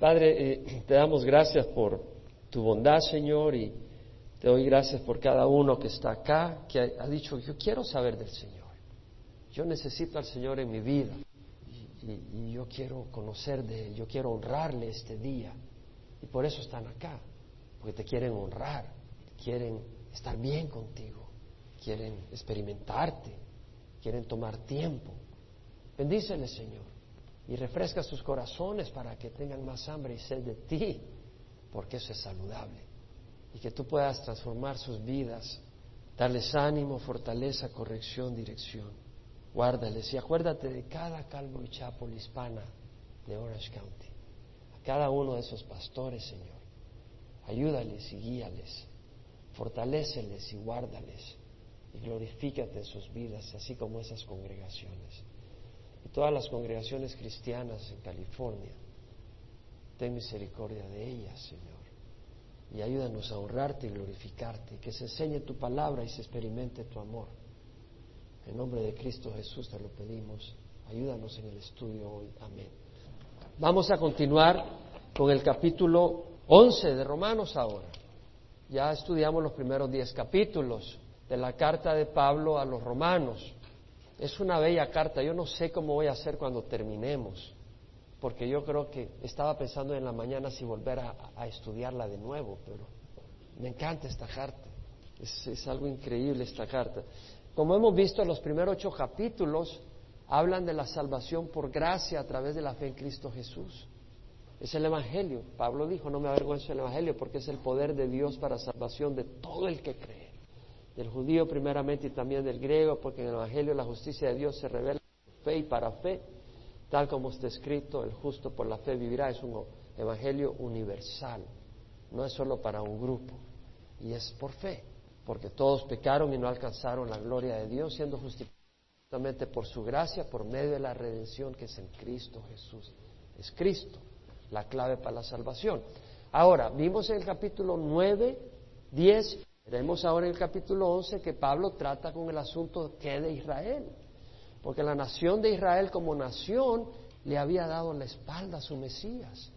Padre, eh, te damos gracias por tu bondad, Señor, y te doy gracias por cada uno que está acá, que ha, dicho, yo quiero saber del Señor. Yo necesito al Señor en mi vida y, y yo quiero conocer de Él, yo quiero honrarle este día. Y por eso están acá, porque te quieren honrar, quieren estar bien contigo, quieren experimentarte, quieren tomar tiempo. Bendícele, Señor y refresca sus corazones para que tengan más hambre y sed de ti, porque eso es saludable. Y que tú puedas transformar sus vidas, darles ánimo, fortaleza, corrección, dirección. Guárdales y acuérdate de cada calvo y chapo hispana de Orange County, a cada uno de esos pastores, Señor. Ayúdales y guíales, fortaléceles y guárdales y glorifícate en sus vidas, así como esas congregaciones y todas las congregaciones cristianas en California. Ten misericordia de ellas, Señor, y ayúdanos a honrarte y glorificarte, que se enseñe tu palabra y se experimente tu amor. En nombre de Cristo Jesús te lo pedimos. Ayúdanos en el estudio hoy. Amén. Vamos a continuar con el capítulo 11 de Romanos ahora. Ya estudiamos los primeros diez capítulos de la carta de Pablo a los romanos. Es una bella carta. Yo no sé cómo voy a hacer cuando terminemos, porque yo creo que estaba pensando en la mañana si volver a, estudiarla de nuevo, pero me encanta esta carta. Es, es, algo increíble esta carta. Como hemos visto, en los primeros ocho capítulos hablan de la salvación por gracia a través de la fe en Cristo Jesús. Es el Evangelio. Pablo dijo, no me avergüenzo del Evangelio porque es el poder de Dios para salvación de todo el que cree del judío primeramente y también del griego, porque en el Evangelio la justicia de Dios se revela fe y para fe, tal como está escrito, el justo por la fe vivirá, es un Evangelio universal, no es solo para un grupo, y es por fe, porque todos pecaron y no alcanzaron la gloria de Dios, siendo justificados por su gracia, por medio de la redención que es en Cristo Jesús. Es Cristo la clave para la salvación. Ahora, vimos en el capítulo 9, 10 Veremos ahora en el capítulo 11 que Pablo trata con el asunto que de Israel, porque la nación de Israel como nación le había dado la espalda a su Mesías,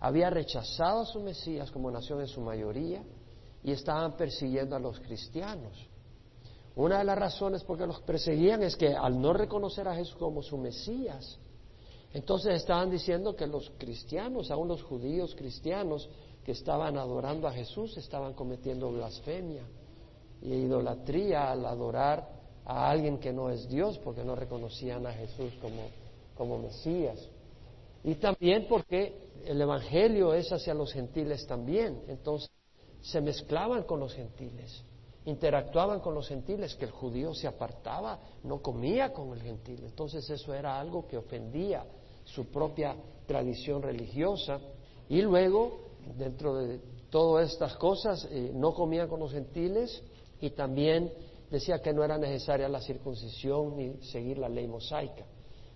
había rechazado a su Mesías como nación en su mayoría y estaban persiguiendo a los cristianos. Una de las razones por qué los perseguían es que al no reconocer a Jesús como su Mesías, entonces estaban diciendo que los cristianos, aún los judíos cristianos, que estaban adorando a Jesús estaban cometiendo blasfemia y idolatría al adorar a alguien que no es Dios porque no reconocían a Jesús como, como Mesías. Y también porque el Evangelio es hacia los gentiles también. Entonces se mezclaban con los gentiles, interactuaban con los gentiles, que el judío se apartaba, no comía con el gentil. Entonces eso era algo que ofendía su propia tradición religiosa. Y luego dentro de todas estas cosas, eh, no comían con los gentiles y también decía que no era necesaria la circuncisión ni seguir la ley mosaica.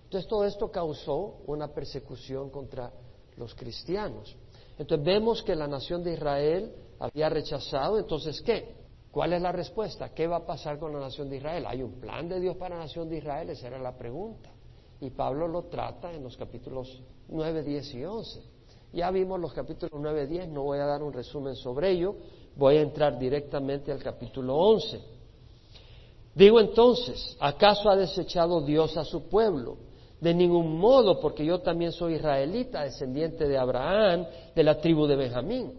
Entonces todo esto causó una persecución contra los cristianos. Entonces vemos que la nación de Israel había rechazado, entonces ¿qué? ¿Cuál es la respuesta? ¿Qué va a pasar con la nación de Israel? ¿Hay un plan de Dios para la nación de Israel? Esa era la pregunta. Y Pablo lo trata en los capítulos 9, 10 y 11. Ya vimos los capítulos 9 y 10, no voy a dar un resumen sobre ello, voy a entrar directamente al capítulo 11. Digo entonces, ¿acaso ha desechado Dios a su pueblo? De ningún modo, porque yo también soy israelita, descendiente de Abraham, de la tribu de Benjamín.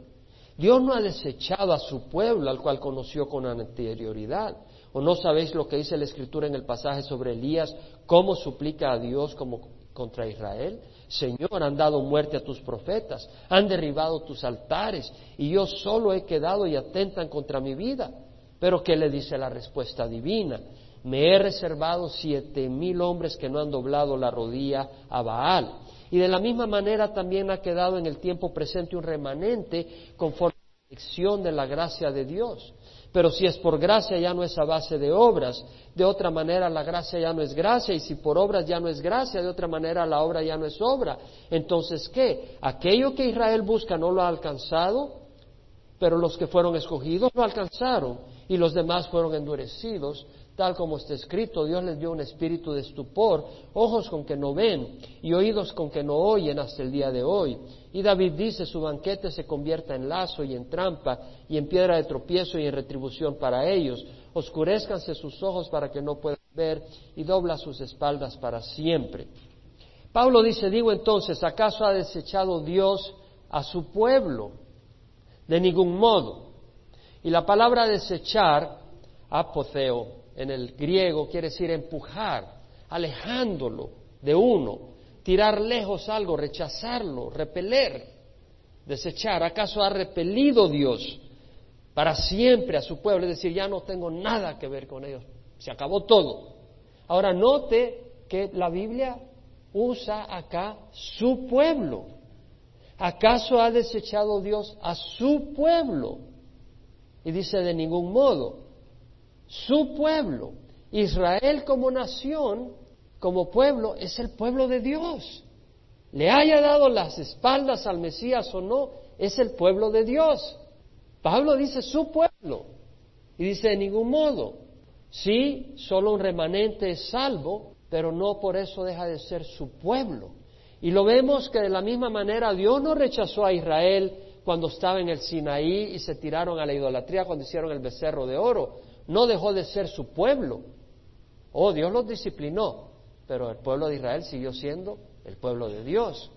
Dios no ha desechado a su pueblo, al cual conoció con anterioridad. ¿O no sabéis lo que dice la Escritura en el pasaje sobre Elías, cómo suplica a Dios como contra Israel? Señor, han dado muerte a tus profetas, han derribado tus altares, y yo solo he quedado y atentan contra mi vida. Pero ¿qué le dice la respuesta divina? Me he reservado siete mil hombres que no han doblado la rodilla a Baal. Y de la misma manera también ha quedado en el tiempo presente un remanente conforme a la elección de la gracia de Dios. Pero si es por gracia ya no es a base de obras. De otra manera la gracia ya no es gracia y si por obras ya no es gracia, de otra manera la obra ya no es obra. Entonces, ¿qué? Aquello que Israel busca no lo ha alcanzado, pero los que fueron escogidos lo alcanzaron y los demás fueron endurecidos tal como está escrito, Dios les dio un espíritu de estupor, ojos con que no ven y oídos con que no oyen hasta el día de hoy. Y David dice, su banquete se convierta en lazo y en trampa y en piedra de tropiezo y en retribución para ellos. Oscurezcanse sus ojos para que no puedan ver y dobla sus espaldas para siempre. Pablo dice, digo entonces, ¿acaso ha desechado Dios a su pueblo? De ningún modo. Y la palabra desechar, apoceo, en el griego quiere decir empujar, alejándolo de uno, tirar lejos algo, rechazarlo, repeler, desechar. ¿Acaso ha repelido Dios para siempre a su pueblo? Es decir, ya no tengo nada que ver con ellos, se acabó todo. Ahora note que la Biblia usa acá su pueblo. ¿Acaso ha desechado Dios a su pueblo? Y dice de ningún modo su pueblo. Israel como nación, como pueblo, es el pueblo de Dios. Le haya dado las espaldas al Mesías o no, es el pueblo de Dios. Pablo dice su pueblo y dice de ningún modo. Sí, solo un remanente es salvo, pero no por eso deja de ser su pueblo. Y lo vemos que de la misma manera Dios no rechazó a Israel cuando estaba en el Sinaí y se tiraron a la idolatría cuando hicieron el becerro de oro no dejó de ser su pueblo. Oh, Dios los disciplinó, pero el pueblo de Israel siguió siendo el pueblo de Dios.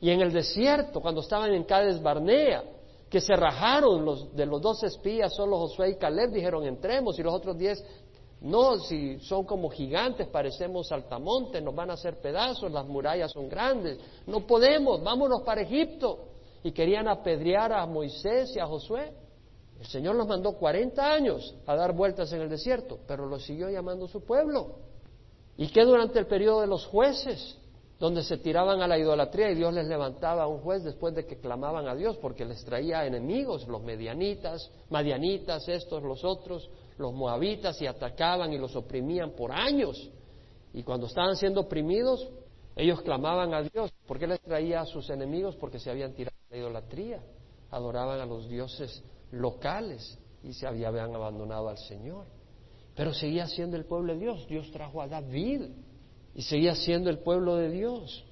Y en el desierto, cuando estaban en Cades Barnea, que se rajaron los, de los dos espías, solo Josué y Caleb dijeron entremos, y los otros diez, no, si son como gigantes, parecemos saltamontes, nos van a hacer pedazos, las murallas son grandes, no podemos, vámonos para Egipto. Y querían apedrear a Moisés y a Josué. El Señor los mandó 40 años a dar vueltas en el desierto, pero los siguió llamando su pueblo. ¿Y qué durante el periodo de los jueces, donde se tiraban a la idolatría y Dios les levantaba a un juez después de que clamaban a Dios porque les traía enemigos, los medianitas, madianitas, estos, los otros, los moabitas, y atacaban y los oprimían por años? Y cuando estaban siendo oprimidos, ellos clamaban a Dios. ¿Por qué les traía a sus enemigos? Porque se habían tirado a la idolatría, adoraban a los dioses locales y se habían abandonado al Señor. Pero seguía siendo el pueblo de Dios. Dios trajo a David y seguía siendo el pueblo de Dios.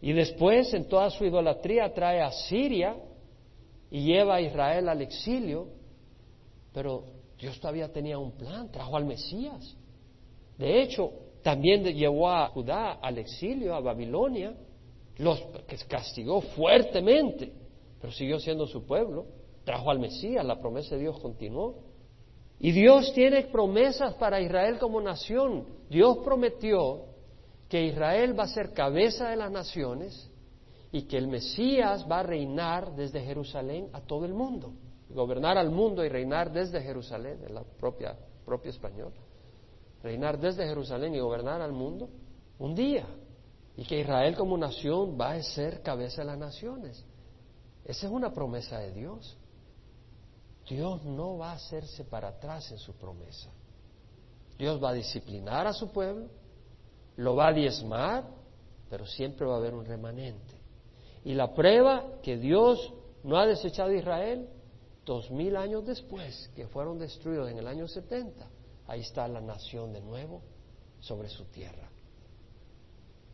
Y después, en toda su idolatría, trae a Siria y lleva a Israel al exilio. Pero Dios todavía tenía un plan, trajo al Mesías. De hecho, también llevó a Judá al exilio, a Babilonia, los castigó fuertemente, pero siguió siendo su pueblo trajo al Mesías, la promesa de Dios continuó. Y Dios tiene promesas para Israel como nación. Dios prometió que Israel va a ser cabeza de las naciones y que el Mesías va a reinar desde Jerusalén a todo el mundo. Gobernar al mundo y reinar desde Jerusalén, en la propia, español. Reinar desde Jerusalén y gobernar al mundo un día. Y que Israel como nación va a ser cabeza de las naciones. Esa es una promesa de Dios. Dios no va a hacerse para atrás en su promesa. Dios va a disciplinar a su pueblo, lo va a diezmar, pero siempre va a haber un remanente. Y la prueba que Dios no ha desechado a Israel, dos mil años después, que fueron destruidos en el año 70, ahí está la nación de nuevo sobre su tierra.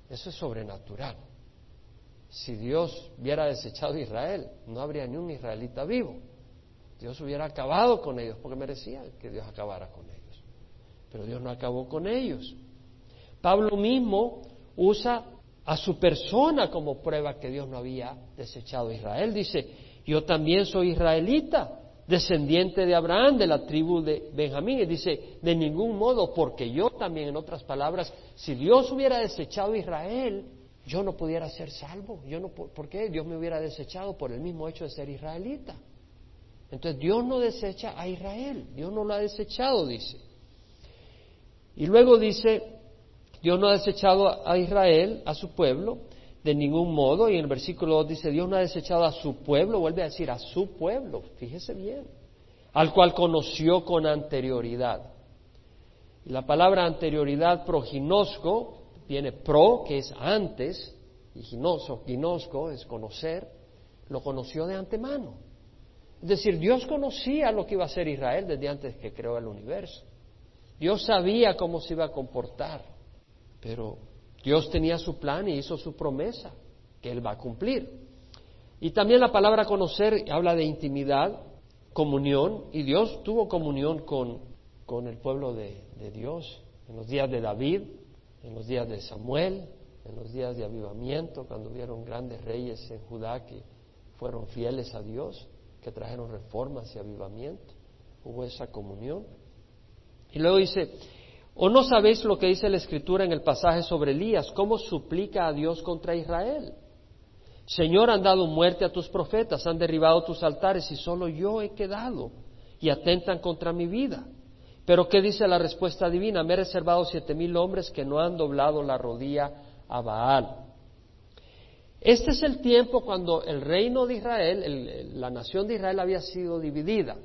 Eso es sobrenatural. Si Dios hubiera desechado a Israel, no habría ni un israelita vivo. Dios hubiera acabado con ellos, porque merecían que Dios acabara con ellos. Pero Dios no acabó con ellos. Pablo mismo usa a su persona como prueba que Dios no había desechado a Israel. Dice, yo también soy israelita, descendiente de Abraham, de la tribu de Benjamín. Y dice, de ningún modo, porque yo también, en otras palabras, si Dios hubiera desechado a Israel, yo no pudiera ser salvo. Yo no, ¿Por qué? Dios me hubiera desechado por el mismo hecho de ser israelita. Entonces Dios no desecha a Israel, Dios no lo ha desechado, dice. Y luego dice, Dios no ha desechado a Israel, a su pueblo, de ningún modo, y en el versículo 2 dice, Dios no ha desechado a su pueblo, vuelve a decir, a su pueblo, fíjese bien, al cual conoció con anterioridad. La palabra anterioridad, proginosco, viene pro, que es antes, y ginosco es conocer, lo conoció de antemano. Es decir, Dios conocía lo que iba a ser Israel desde antes que creó el universo. Dios sabía cómo se iba a comportar, pero Dios tenía su plan y hizo su promesa que Él va a cumplir. Y también la palabra conocer habla de intimidad, comunión, y Dios tuvo comunión con, con el pueblo de, de Dios en los días de David, en los días de Samuel, en los días de avivamiento, cuando hubieron grandes reyes en Judá que fueron fieles a Dios, que trajeron reformas y avivamiento, hubo esa comunión. Y luego dice, ¿o no sabéis lo que dice la Escritura en el pasaje sobre Elías, cómo suplica a Dios contra Israel? Señor, han dado muerte a tus profetas, han derribado tus altares y solo yo he quedado y atentan contra mi vida. Pero ¿qué dice la respuesta divina? Me he reservado siete mil hombres que no han doblado la rodilla a Baal. Este es el tiempo cuando el reino de Israel, la nación de Israel había sido dividida.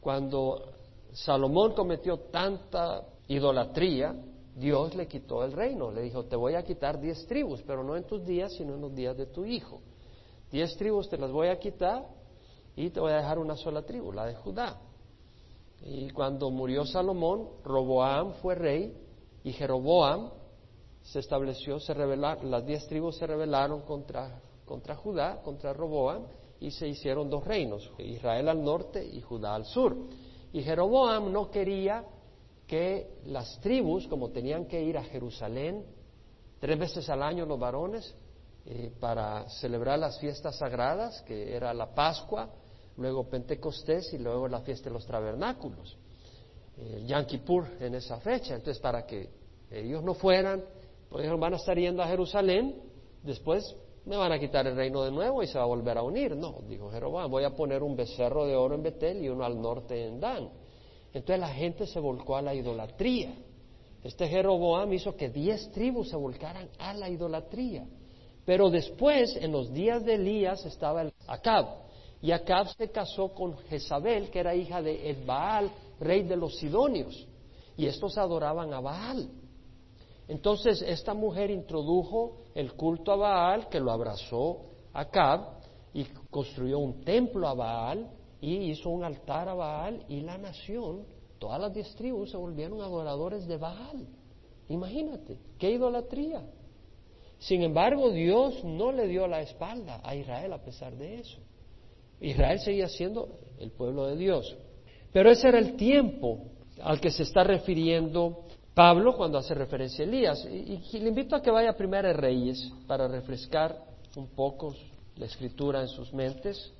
Cuando Salomón cometió tanta idolatría, Dios le quitó el reino. Le dijo, te voy a quitar diez tribus, pero no en tus días, sino en los días de tu hijo. Diez tribus te las voy a quitar y te voy a dejar una sola tribu, la de Judá. Y cuando murió Salomón, Roboam fue rey y Jeroboam se estableció, se rebelaron, las diez tribus se rebelaron contra, contra Judá, contra Roboam, y se hicieron dos reinos, Israel al norte y Judá al sur. Y Jeroboam no quería que las tribus, como tenían que ir a Jerusalén tres veces al año los varones, eh, para celebrar las fiestas sagradas, que era la Pascua, luego Pentecostés y luego la fiesta de los tabernáculos, el Yom Kippur en esa fecha. Entonces, para que ellos no fueran, pues van a estar yendo a Jerusalén, después me van a quitar el reino de nuevo y se va a volver a unir. No, dijo Jeroboam, voy a poner un becerro de oro en Betel y uno al norte en Dan. Entonces la gente se volcó a la idolatría. Este Jeroboam hizo que diez tribus se volcaran a la idolatría. Pero después, en los días de Elías, estaba el Acab. Y Acab se casó con Jezabel, que era hija de Edbaal, rey de los Sidonios. Y estos adoraban a Baal. Entonces esta mujer introdujo el culto a Baal, que lo abrazó Acab, y construyó un templo a Baal, y hizo un altar a Baal, y la nación, todas las diez tribus se volvieron adoradores de Baal. Imagínate, qué idolatría. Sin embargo, Dios no le dio la espalda a Israel a pesar de eso. Israel seguía siendo el pueblo de Dios. Pero ese era el tiempo al que se está refiriendo Pablo cuando hace referencia a Elías. Y, le invito a que vaya a Primera Reyes para refrescar un poco la escritura en sus mentes.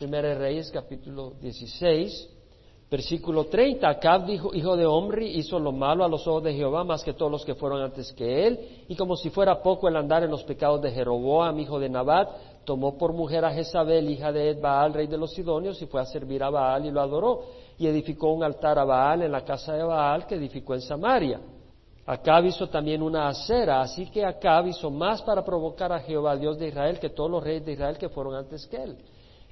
Primera Reyes capítulo 16, versículo 30. Acab, dijo, hijo de hombre, hizo lo malo a los ojos de Jehová más que todos los que fueron antes que él. Y como si fuera poco el andar en los pecados de Jeroboam, hijo de Nabat, tomó por mujer a Jezabel, hija de Baal, rey de los Sidonios, y fue a servir a Baal y lo adoró. Y edificó un altar a Baal en la casa de Baal que edificó en Samaria. Acab hizo también una acera, así que Acab hizo más para provocar a Jehová, Dios de Israel, que todos los reyes de Israel que fueron antes que él.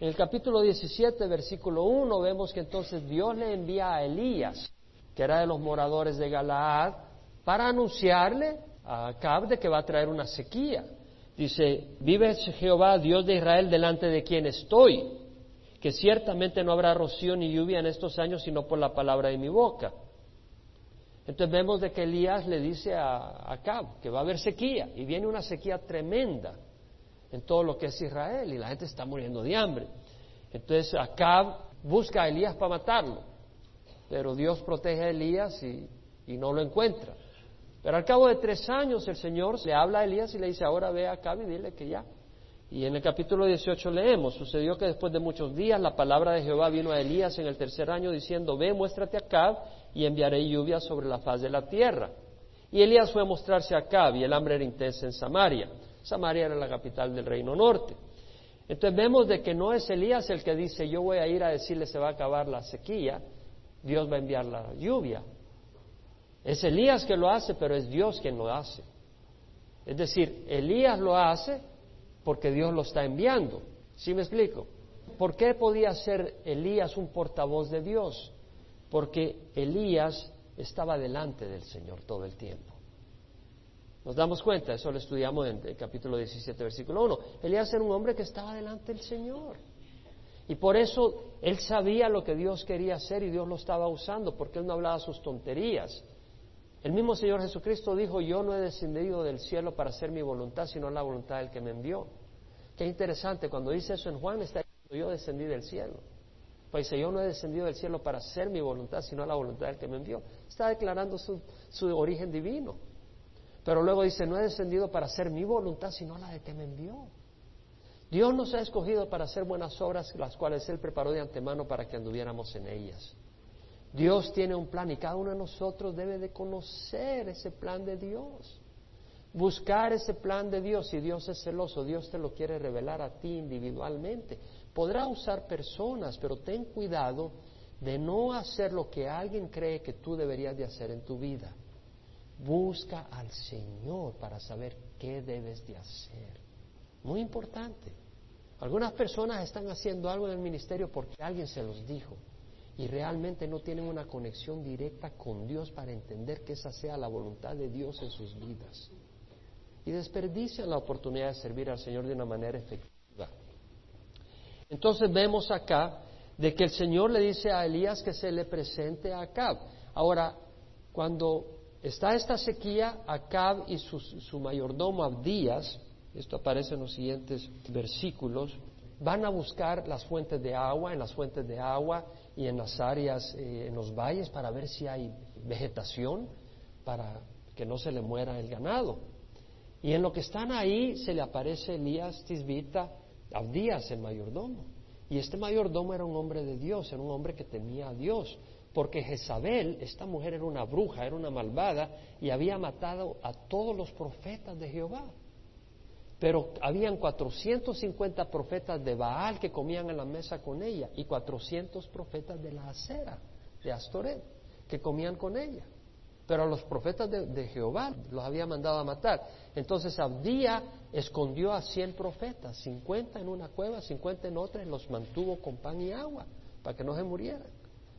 En el capítulo 17, versículo 1, vemos que entonces Dios le envía a Elías, que era de los moradores de Galaad, para anunciarle a Acab de que va a traer una sequía. Dice, vive Jehová, Dios de Israel, delante de quien estoy, que ciertamente no habrá rocío ni lluvia en estos años, sino por la palabra de mi boca. Entonces vemos de que Elías le dice a Acab que va a haber sequía, y viene una sequía tremenda en todo lo que es Israel, y la gente está muriendo de hambre. Entonces Acab busca a Elías para matarlo, pero Dios protege a Elías y, y no lo encuentra. Pero al cabo de tres años el Señor le habla a Elías y le dice, ahora ve a Acab y dile que ya. Y en el capítulo 18 leemos, sucedió que después de muchos días la palabra de Jehová vino a Elías en el tercer año diciendo, ve, muéstrate a Acab y enviaré lluvia sobre la faz de la tierra. Y Elías fue a mostrarse a Acab y el hambre era intensa en Samaria. Samaria era la capital del reino norte. Entonces vemos de que no es Elías el que dice, yo voy a ir a decirle se va a acabar la sequía, Dios va a enviar la lluvia. Es Elías que lo hace, pero es Dios quien lo hace. Es decir, Elías lo hace porque Dios lo está enviando. ¿Sí me explico? ¿Por qué podía ser Elías un portavoz de Dios? Porque Elías estaba delante del Señor todo el tiempo. Nos damos cuenta, eso lo estudiamos en el capítulo 17, versículo 1. Elías era un hombre que estaba delante del Señor. Y por eso él sabía lo que Dios quería hacer y Dios lo estaba usando, porque él no hablaba sus tonterías. El mismo Señor Jesucristo dijo, yo no he descendido del cielo para hacer mi voluntad, sino la voluntad del que me envió. Qué interesante, cuando dice eso en Juan, está diciendo, yo descendí del cielo. Pues dice, yo no he descendido del cielo para hacer mi voluntad, sino la voluntad del que me envió. Está declarando su, su origen divino. Pero luego dice, no he descendido para hacer mi voluntad, sino la de que me envió. Dios nos ha escogido para hacer buenas obras, las cuales Él preparó de antemano para que anduviéramos en ellas. Dios tiene un plan y cada uno de nosotros debe de conocer ese plan de Dios. Buscar ese plan de Dios. Si Dios es celoso, Dios te lo quiere revelar a ti individualmente. Podrá usar personas, pero ten cuidado de no hacer lo que alguien cree que tú deberías de hacer en tu vida. Busca al Señor para saber qué debes de hacer. Muy importante. Algunas personas están haciendo algo en el ministerio porque alguien se los dijo y realmente no tienen una conexión directa con Dios para entender que esa sea la voluntad de Dios en sus vidas. Y desperdician la oportunidad de servir al Señor de una manera efectiva. Entonces vemos acá de que el Señor le dice a Elías que se le presente a Acab. Ahora, cuando está esta sequía, Acab y su, su mayordomo Abdías esto aparece en los siguientes versículos, van a buscar las fuentes de agua, en las fuentes de agua y en las áreas, eh, en los valles, para ver si hay vegetación, para que no se le muera el ganado. Y en lo que están ahí se le aparece Elías Tisbita Abdías, el mayordomo. Y este mayordomo era un hombre de Dios, era un hombre que temía a Dios, porque Jezabel, esta mujer era una bruja, era una malvada, y había matado a todos los profetas de Jehová. Pero habían 450 profetas de Baal que comían en la mesa con ella y 400 profetas de la acera, de Astoret, que comían con ella. Pero a los profetas de, Jehová los había mandado a matar. Entonces Abdía escondió a 100 profetas, 50 en una cueva, 50 en otra, y los mantuvo con pan y agua para que no se murieran.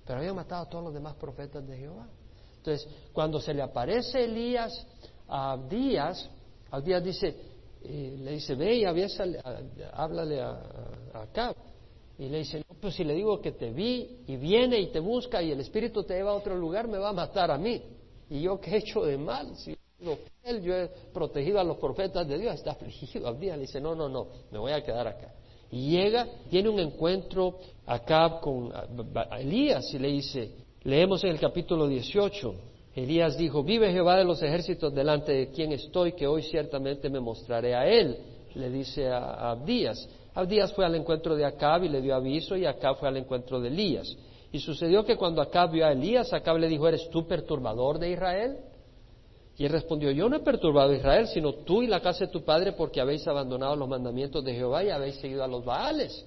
Pero había matado a todos los demás profetas de Jehová. Entonces, cuando se le aparece Elías a Abdías, Abdías dice, y le dice, ve y háblale a, a, Y le dice, no, pues si le digo que te vi y viene y te busca y el Espíritu te lleva a otro lugar, me va a matar a mí. Y yo qué he hecho de mal, si él, yo he protegido a los profetas de Dios, está afligido. día le dice, no, no, no, me voy a quedar acá. Y llega, tiene un encuentro acá con Elías y le dice, leemos en el capítulo 18, Elías dijo, vive Jehová de los ejércitos delante de quien estoy, que hoy ciertamente me mostraré a él, le dice a, Abdías. Abdías fue al encuentro de Acab y le dio aviso, y Acab fue al encuentro de Elías. Y sucedió que cuando Acab vio a Elías, Acab le dijo, ¿eres tú perturbador de Israel? Y él respondió, yo no he perturbado a Israel, sino tú y la casa de tu padre, porque habéis abandonado los mandamientos de Jehová y habéis seguido a los Baales.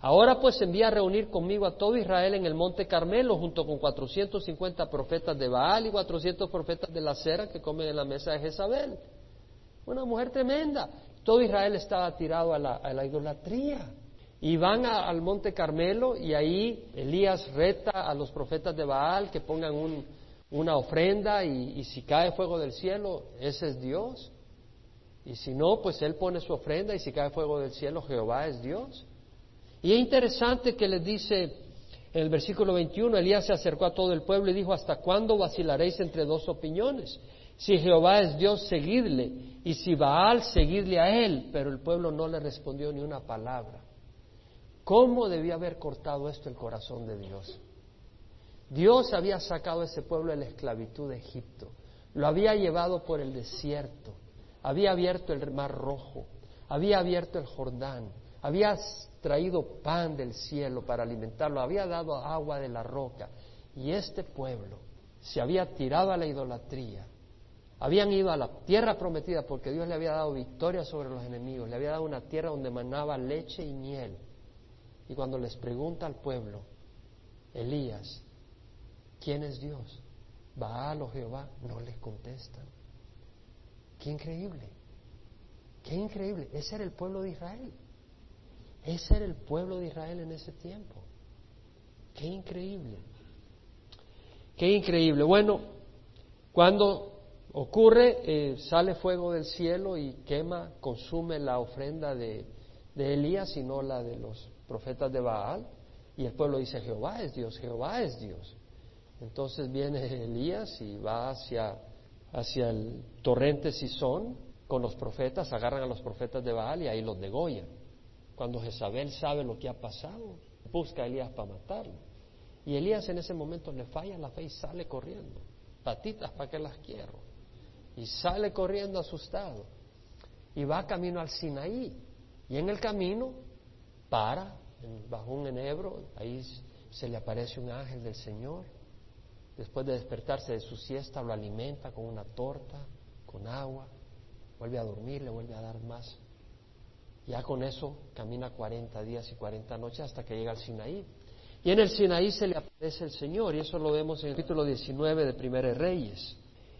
Ahora pues envía a reunir conmigo a todo Israel en el monte Carmelo, junto con 450 profetas de Baal y 400 profetas de la cera que comen en la mesa de Jezabel. Una mujer tremenda. Todo Israel estaba tirado a la, idolatría. Y van al monte Carmelo y ahí Elías reta a los profetas de Baal que pongan una ofrenda y, si cae fuego del cielo, ese es Dios. Y si no, pues él pone su ofrenda y si cae fuego del cielo, Jehová es Dios. Y es interesante que les dice en el versículo 21, Elías se acercó a todo el pueblo y dijo, ¿hasta cuándo vacilaréis entre dos opiniones? Si Jehová es Dios, seguidle, y si Baal, seguidle a él. Pero el pueblo no le respondió ni una palabra. ¿Cómo debía haber cortado esto el corazón de Dios? Dios había sacado a ese pueblo de la esclavitud de Egipto, lo había llevado por el desierto, había abierto el mar rojo, había abierto el Jordán, había traído pan del cielo para alimentarlo, había dado agua de la roca. Y este pueblo se había tirado a la idolatría. Habían ido a la tierra prometida porque Dios le había dado victoria sobre los enemigos, le había dado una tierra donde manaba leche y miel. Y cuando les pregunta al pueblo, Elías, ¿quién es Dios? Baal o Jehová, no les contestan. Qué increíble, qué increíble. Ese era el pueblo de Israel. Ese era el pueblo de Israel en ese tiempo. Qué increíble. Qué increíble. Bueno, cuando ocurre, eh, sale fuego del cielo y quema, consume la ofrenda de, de Elías, sino la de los profetas de Baal. Y el pueblo dice, Jehová es Dios, Jehová es Dios. Entonces viene Elías y va hacia, hacia el torrente Sison con los profetas, agarran a los profetas de Baal y ahí los degollan. Cuando Jezabel sabe lo que ha pasado, busca a Elías para matarlo. Y Elías en ese momento le falla la fe y sale corriendo. Patitas, ¿para qué las quiero? Y sale corriendo asustado. Y va camino al Sinaí. Y en el camino para bajo un enebro, ahí se le aparece un ángel del Señor. Después de despertarse de su siesta, lo alimenta con una torta, con agua, vuelve a dormir, le vuelve a dar más. Ya con eso camina 40 días y 40 noches hasta que llega al Sinaí. Y en el Sinaí se le aparece el Señor, y eso lo vemos en el capítulo 19 de Primera Reyes.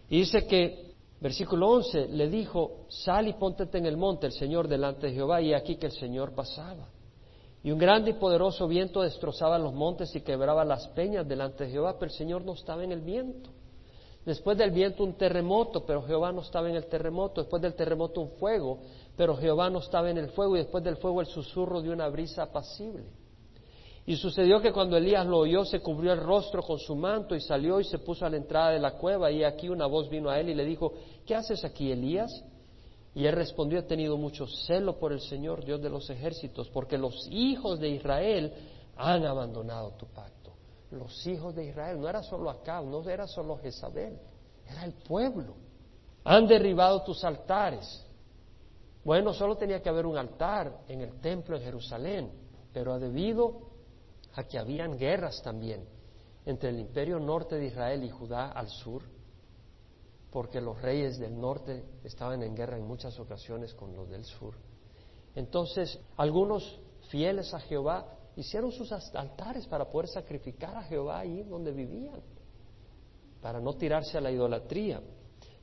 Y dice que, versículo 11, le dijo, sal y póntete en el monte, el Señor delante de Jehová, y aquí que el Señor pasaba. Y un grande y poderoso viento destrozaba los montes y quebraba las peñas delante de Jehová, pero el Señor no estaba en el viento. Después del viento un terremoto, pero Jehová no estaba en el terremoto. Después del terremoto un fuego, pero Jehová no estaba en el fuego. Y después del fuego el susurro de una brisa apacible. Y sucedió que cuando Elías lo oyó, se cubrió el rostro con su manto y salió y se puso a la entrada de la cueva. Y aquí una voz vino a él y le dijo, ¿qué haces aquí, Elías? Y él respondió, he tenido mucho celo por el Señor, Dios de los ejércitos, porque los hijos de Israel han abandonado tu pacto. Los hijos de Israel, no era solo Acab, no era solo Jezabel, era el pueblo. Han derribado tus altares. Bueno, solo tenía que haber un altar en el templo en Jerusalén, pero debido a que habían guerras también entre el imperio norte de Israel y Judá al sur, porque los reyes del norte estaban en guerra en muchas ocasiones con los del sur. Entonces, algunos fieles a Jehová hicieron sus altares para poder sacrificar a Jehová ahí donde vivían, para no tirarse a la idolatría.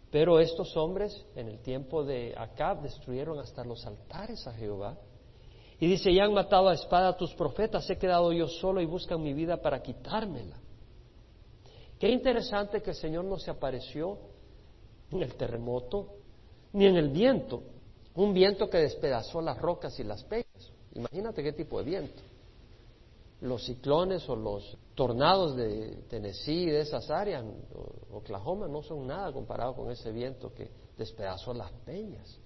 Pero estos hombres, en el tiempo de Acab, destruyeron hasta los altares a Jehová. Y dice, ya han matado a espada a tus profetas, he quedado yo solo y buscan mi vida para quitármela. Qué interesante que el Señor no se apareció en el terremoto, ni en el viento. Un viento que despedazó las rocas y las peñas. Imagínate qué tipo de viento. Los ciclones o los tornados de Tennessee, de esas áreas, Oklahoma, no son nada comparado con ese viento que despedazó las peñas.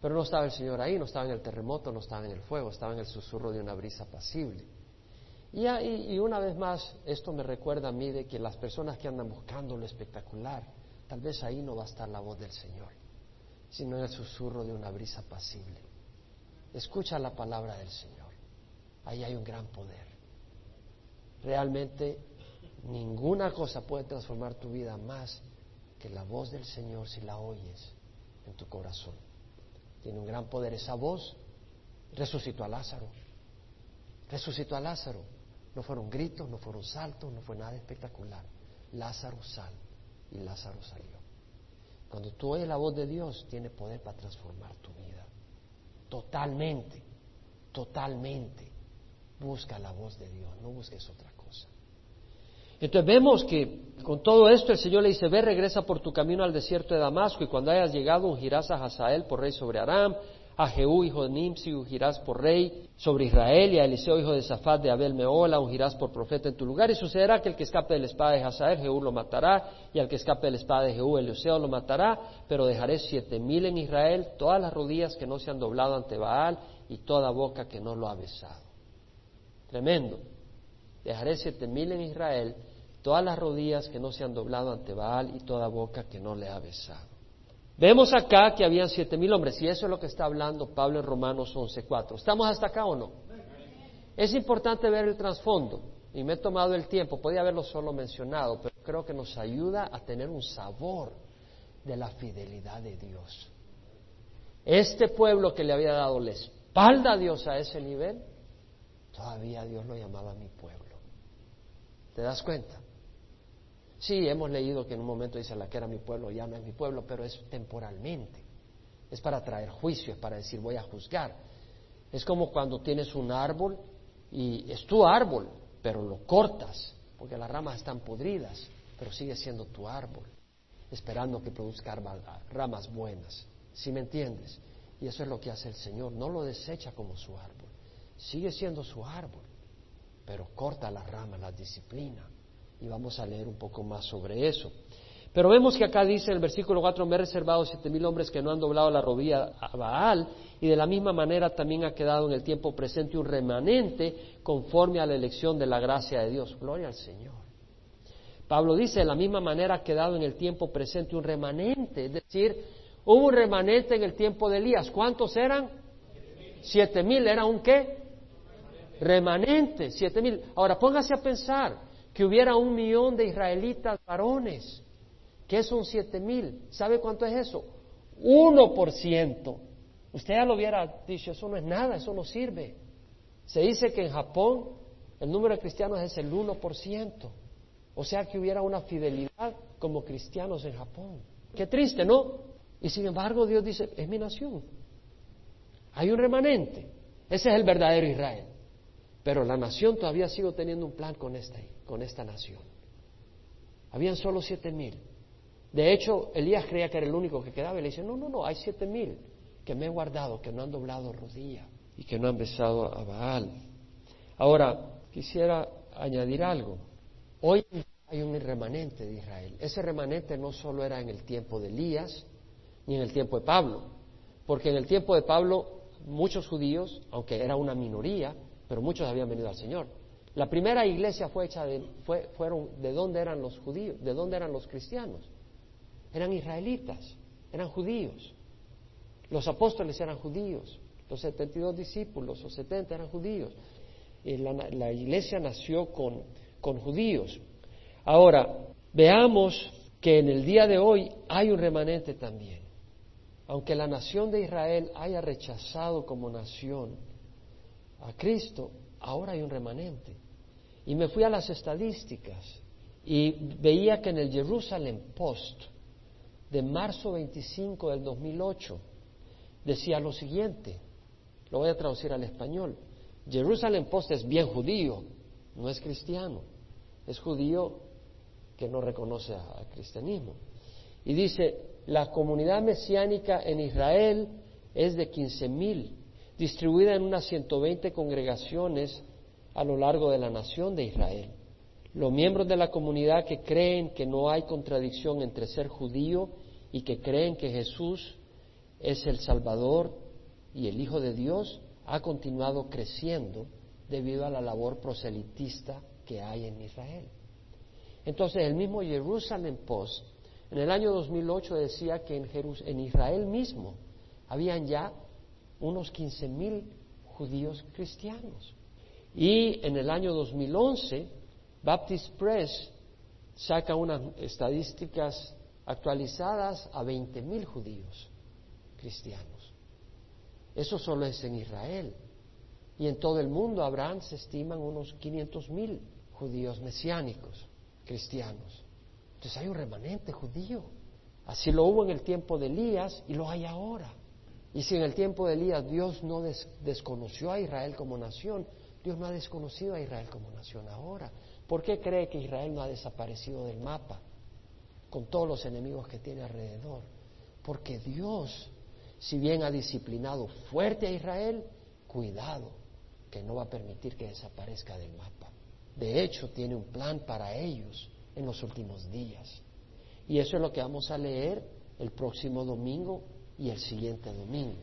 Pero no estaba el Señor ahí, no estaba en el terremoto, no estaba en el fuego, estaba en el susurro de una brisa pasible. Y, y, una vez más, esto me recuerda a mí de que las personas que andan buscando lo espectacular, Tal vez ahí no va a estar la voz del Señor, sino el susurro de una brisa pasible. Escucha la palabra del Señor. Ahí hay un gran poder. Realmente ninguna cosa puede transformar tu vida más que la voz del Señor si la oyes en tu corazón. Tiene un gran poder. Esa voz resucitó a Lázaro. Resucitó a Lázaro. No fueron gritos, no fueron saltos, no fue nada espectacular. Lázaro sal y Lázaro salió. Cuando tú oyes la voz de Dios, tiene poder para transformar tu vida. Totalmente, totalmente. Busca la voz de Dios, no busques otra cosa. Entonces vemos que con todo esto el Señor le dice, ve, regresa por tu camino al desierto de Damasco y cuando hayas llegado ungirás a Hazael por rey sobre Aram a Jehú, hijo de Nimsi, ungirás por rey sobre Israel, y a Eliseo, hijo de Safat de Abel Meola, ungirás por profeta en tu lugar. Y sucederá que el que escape de la espada de Hazael, Jehú lo matará, y al que escape de la espada de Jehú, Eliseo lo matará, pero dejaré siete mil en Israel, todas las rodillas que no se han doblado ante Baal, y toda boca que no lo ha besado. Tremendo. Dejaré siete mil en Israel, todas las rodillas que no se han doblado ante Baal, y toda boca que no le ha besado. Vemos acá que habían siete mil hombres, y eso es lo que está hablando Pablo en Romanos 11.4. ¿Estamos hasta acá o no? Es importante ver el trasfondo, y me he tomado el tiempo, podía haberlo solo mencionado, pero creo que nos ayuda a tener un sabor de la fidelidad de Dios. Este pueblo que le había dado la espalda a Dios a ese nivel, todavía Dios lo llamaba mi pueblo. ¿Te das cuenta? Sí, hemos leído que en un momento dice la que era mi pueblo, ya no es mi pueblo, pero es temporalmente. Es para traer juicio, es para decir voy a juzgar. Es como cuando tienes un árbol y es tu árbol, pero lo cortas, porque las ramas están podridas, pero sigue siendo tu árbol, esperando que produzca ramas buenas. ¿Sí me entiendes? Y eso es lo que hace el Señor, no lo desecha como su árbol, sigue siendo su árbol, pero corta las ramas, las disciplina. Y vamos a leer un poco más sobre eso. Pero vemos que acá dice en el versículo 4, me he reservado siete mil hombres que no han doblado la rodilla a Baal, y de la misma manera también ha quedado en el tiempo presente un remanente conforme a la elección de la gracia de Dios. Gloria al Señor. Pablo dice, de la misma manera ha quedado en el tiempo presente un remanente, es decir, hubo un remanente en el tiempo de Elías. ¿Cuántos eran? Siete mil. ¿Era un qué? Remanente, siete mil. Ahora póngase a pensar que hubiera un millón de israelitas varones ¿Qué son siete mil? ¿Sabe cuánto es eso? Uno por ciento. Usted ya lo hubiera dicho, eso no es nada, eso no sirve. Se dice que en Japón el número de cristianos es el uno por ciento. O sea que hubiera una fidelidad como cristianos en Japón. Qué triste, ¿no? Y sin embargo Dios dice, es mi nación. Hay un remanente. Ese es el verdadero Israel. Pero la nación todavía sigue teniendo un plan con esta, con esta nación. Habían solo siete mil. De hecho, Elías creía que era el único que quedaba y le dice, no, no, no, hay siete mil que me he guardado, que no han doblado rodilla y que no han besado a Baal. Ahora, quisiera añadir algo. Hoy hay un remanente de Israel. Ese remanente no solo era en el tiempo de Elías, ni en el tiempo de Pablo, porque en el tiempo de Pablo muchos judíos, aunque era una minoría, pero muchos habían venido al Señor. La primera iglesia fue hecha de, fue, fueron, ¿de dónde eran los judíos? ¿De dónde eran los cristianos? eran israelitas, eran judíos. Los apóstoles eran judíos, los 72 discípulos, los 70 eran judíos. Y la, iglesia nació con, con judíos. Ahora, veamos que en el día de hoy hay un remanente también. Aunque la nación de Israel haya rechazado como nación a Cristo, ahora hay un remanente. Y me fui a las estadísticas y veía que en el Jerusalem Post, de marzo 25 del 2008 decía lo siguiente, lo voy a traducir al español, Jerusalem Post es bien judío, no es cristiano, es judío que no reconoce al cristianismo. Y dice, la comunidad mesiánica en Israel es de 15.000, distribuida en unas 120 congregaciones a lo largo de la nación de Israel. Los miembros de la comunidad que creen que no hay contradicción entre ser judío y que creen que Jesús es el Salvador y el Hijo de Dios, ha continuado creciendo debido a la labor proselitista que hay en Israel. Entonces, el mismo Jerusalem Post en el año 2008 decía que en, en Israel mismo habían ya unos 15.000 judíos cristianos. Y en el año 2011 Baptist Press saca unas estadísticas actualizadas a 20.000 judíos cristianos. Eso solo es en Israel. Y en todo el mundo habrán, se estiman, unos 500.000 judíos mesiánicos cristianos. Entonces hay un remanente judío. Así lo hubo en el tiempo de Elías y lo hay ahora. Y si en el tiempo de Elías Dios no desconoció a Israel como nación, Dios no ha desconocido a Israel como nación ahora. ¿Por qué cree que Israel no ha desaparecido del mapa con todos los enemigos que tiene alrededor? Porque Dios, si bien ha disciplinado fuerte a Israel, cuidado, que no va a permitir que desaparezca del mapa. De hecho, tiene un plan para ellos en los últimos días. Y eso es lo que vamos a leer el próximo domingo y el siguiente domingo,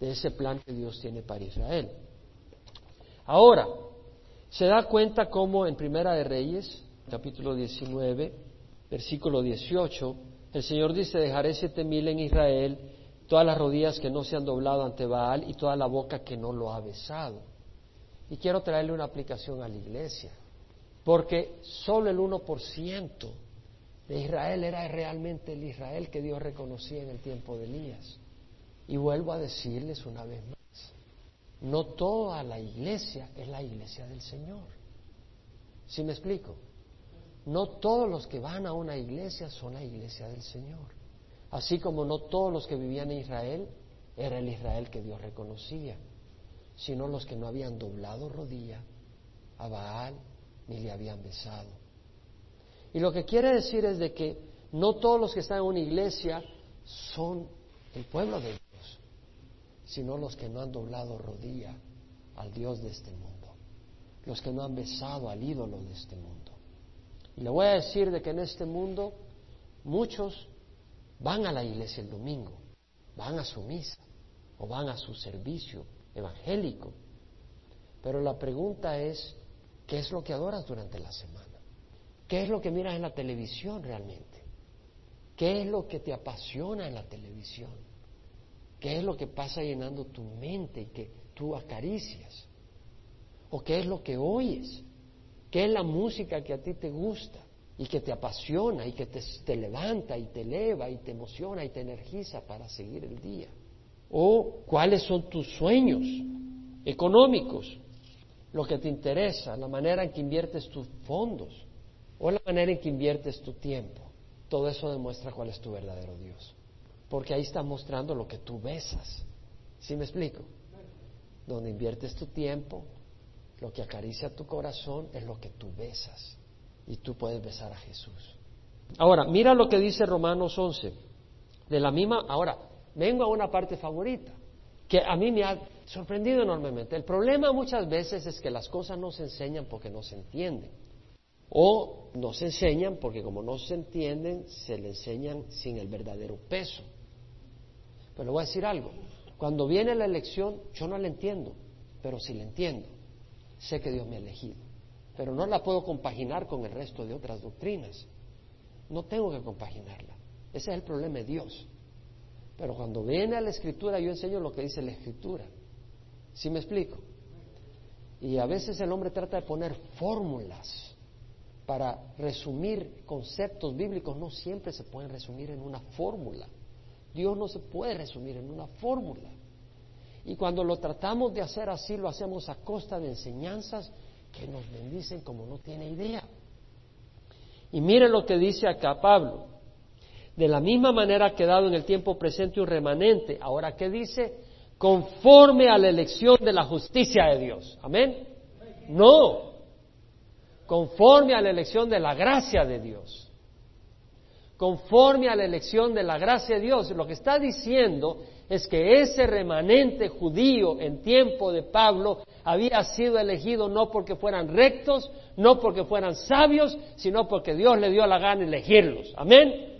de ese plan que Dios tiene para Israel. Ahora, se da cuenta cómo en Primera de Reyes, capítulo 19, versículo 18, el Señor dice, dejaré siete mil en Israel, todas las rodillas que no se han doblado ante Baal y toda la boca que no lo ha besado. Y quiero traerle una aplicación a la iglesia, porque solo el 1% de Israel era realmente el Israel que Dios reconocía en el tiempo de Elías. Y vuelvo a decirles una vez más, no toda la iglesia es la iglesia del Señor. ¿Sí me explico? No todos los que van a una iglesia son la iglesia del Señor. Así como no todos los que vivían en Israel era el Israel que Dios reconocía, sino los que no habían doblado rodilla a Baal ni le habían besado. Y lo que quiere decir es de que no todos los que están en una iglesia son el pueblo de. Sino los que no han doblado rodilla al Dios de este mundo, los que no han besado al ídolo de este mundo. Y le voy a decir de que en este mundo muchos van a la iglesia el domingo, van a su misa o van a su servicio evangélico, pero la pregunta es, ¿qué es lo que adoras durante la semana? ¿Qué es lo que miras en la televisión realmente? ¿Qué es lo que te apasiona en la televisión? ¿Qué es lo que pasa llenando tu mente y que tú acaricias? ¿O qué es lo que oyes? ¿Qué es la música que a ti te gusta y que te apasiona y que te, te levanta y te eleva y te emociona y te energiza para seguir el día? ¿O cuáles son tus sueños económicos? Lo que te interesa, la manera en que inviertes tus fondos o la manera en que inviertes tu tiempo. Todo eso demuestra cuál es tu verdadero Dios. Porque ahí está mostrando lo que tú besas. ¿Sí me explico? Donde inviertes tu tiempo, lo que acaricia tu corazón es lo que tú besas. Y tú puedes besar a Jesús. Ahora, mira lo que dice Romanos 11. De la misma, ahora, vengo a una parte favorita, que a mí me ha sorprendido enormemente. El problema muchas veces es que las cosas no se enseñan porque no se entienden. O no se enseñan porque como no se entienden, se le enseñan sin el verdadero peso. Pero le voy a decir algo. Cuando viene la elección, yo no la entiendo, pero si la entiendo sé que Dios me ha elegido, pero no la puedo compaginar con el resto de otras doctrinas. No tengo que compaginarla. Ese es el problema de Dios. Pero cuando viene a la escritura, yo enseño lo que dice la escritura. ¿Sí me explico? Y a veces el hombre trata de poner fórmulas para resumir conceptos bíblicos. No siempre se pueden resumir en una fórmula. Dios no se puede resumir en una fórmula. Y cuando lo tratamos de hacer así, lo hacemos a costa de enseñanzas que nos bendicen como no tiene idea. Y mire lo que dice acá Pablo. De la misma manera ha quedado en el tiempo presente un remanente. Ahora, ¿qué dice? Conforme a la elección de la justicia de Dios. Amén. No. Conforme a la elección de la gracia de Dios. Conforme a la elección de la gracia de Dios. Lo que está diciendo es que ese remanente judío en tiempo de Pablo había sido elegido no porque fueran rectos, no porque fueran sabios, sino porque Dios le dio la gana elegirlos. Amén.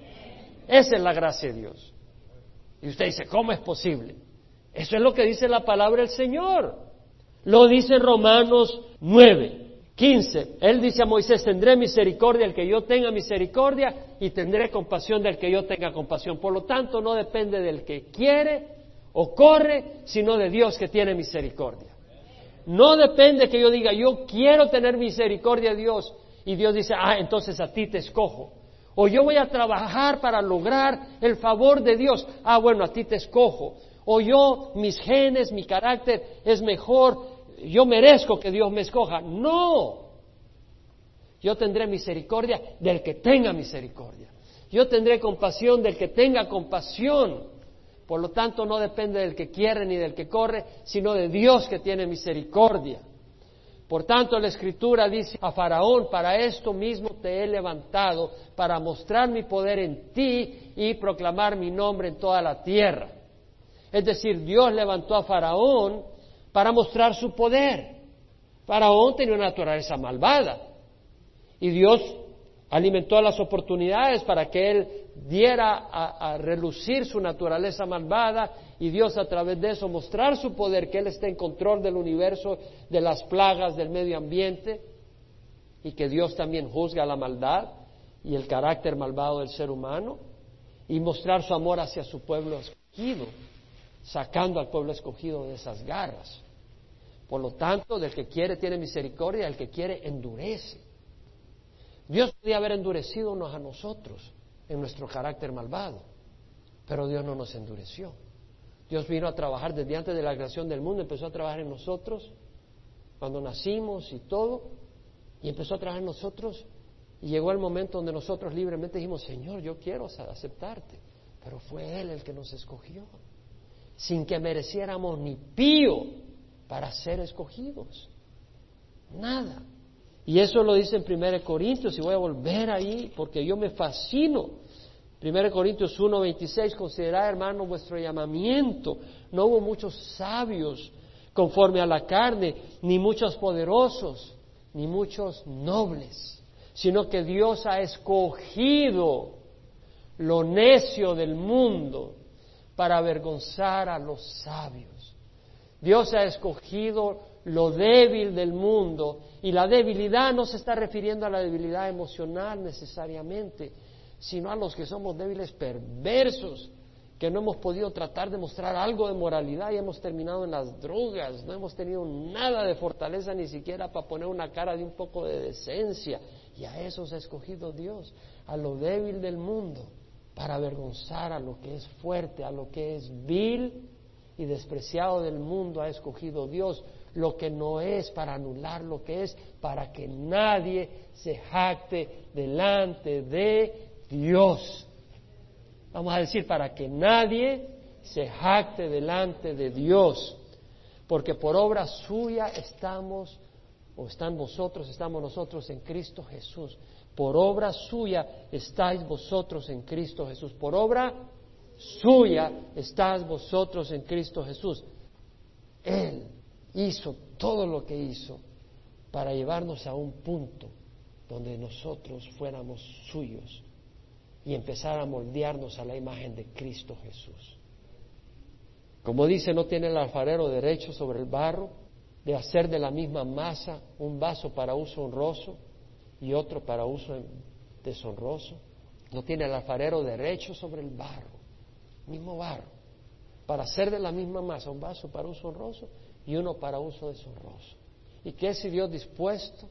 Esa es la gracia de Dios. Y usted dice, ¿cómo es posible? Eso es lo que dice la palabra del Señor. Lo dice Romanos 9. 15. Él dice a Moisés, tendré misericordia del que yo tenga misericordia y tendré compasión del que yo tenga compasión. Por lo tanto, no depende del que quiere o corre, sino de Dios que tiene misericordia. No depende que yo diga, yo quiero tener misericordia de Dios y Dios dice, ah, entonces a ti te escojo. O yo voy a trabajar para lograr el favor de Dios. Ah, bueno, a ti te escojo. O yo, mis genes, mi carácter es mejor yo merezco que Dios me escoja. No. Yo tendré misericordia del que tenga misericordia. Yo tendré compasión del que tenga compasión. Por lo tanto, no depende del que quiere ni del que corre, sino de Dios que tiene misericordia. Por tanto, la Escritura dice a Faraón, para esto mismo te he levantado, para mostrar mi poder en ti y proclamar mi nombre en toda la tierra. Es decir, Dios levantó a Faraón para mostrar su poder. Faraón tenía una naturaleza malvada y Dios alimentó las oportunidades para que él diera a, relucir su naturaleza malvada y Dios a través de eso mostrar su poder, que Él está en control del universo, de las plagas, del medio ambiente y que Dios también juzga la maldad y el carácter malvado del ser humano y mostrar su amor hacia su pueblo escogido, sacando al pueblo escogido de esas garras. Por lo tanto, del que quiere tiene misericordia, el que quiere endurece. Dios podía haber endurecido a nosotros en nuestro carácter malvado, pero Dios no nos endureció. Dios vino a trabajar desde antes de la creación del mundo, empezó a trabajar en nosotros cuando nacimos y todo, y empezó a trabajar en nosotros, y llegó el momento donde nosotros libremente dijimos, Señor, yo quiero aceptarte, pero fue Él el que nos escogió, sin que mereciéramos ni pío para ser escogidos. Nada. Y eso lo dice en 1 Corintios, y voy a volver ahí porque yo me fascino 1 Corintios 1, 26, considerad, hermano, vuestro llamamiento. No hubo muchos sabios conforme a la carne, ni muchos poderosos, ni muchos nobles, sino que Dios ha escogido lo necio del mundo para avergonzar a los sabios. Dios ha escogido lo débil del mundo y la debilidad no se está refiriendo a la debilidad emocional necesariamente, sino a los que somos débiles perversos, que no hemos podido tratar de mostrar algo de moralidad y hemos terminado en las drogas, no hemos tenido nada de fortaleza ni siquiera para poner una cara de un poco de decencia. Y a eso se ha escogido Dios, a lo débil del mundo, para avergonzar a lo que es fuerte, a lo que es vil y despreciado del mundo ha escogido Dios, lo que no es para anular lo que es, para que nadie se jacte delante de Dios. Vamos a decir, para que nadie se jacte delante de Dios, porque por obra suya estamos, o están vosotros, estamos nosotros en Cristo Jesús. Por obra suya estáis vosotros en Cristo Jesús. Por obra suya estáis vosotros en Cristo Jesús. Él hizo todo lo que hizo para llevarnos a un punto donde nosotros fuéramos suyos y empezar a moldearnos a la imagen de Cristo Jesús. Como dice, no tiene el alfarero derecho sobre el barro de hacer de la misma masa un vaso para uso honroso y otro para uso deshonroso. No tiene el alfarero derecho sobre el barro, mismo barro, para hacer de la misma masa un vaso para uso honroso y uno para uso deshonroso. ¿Y qué si Dios dispuesto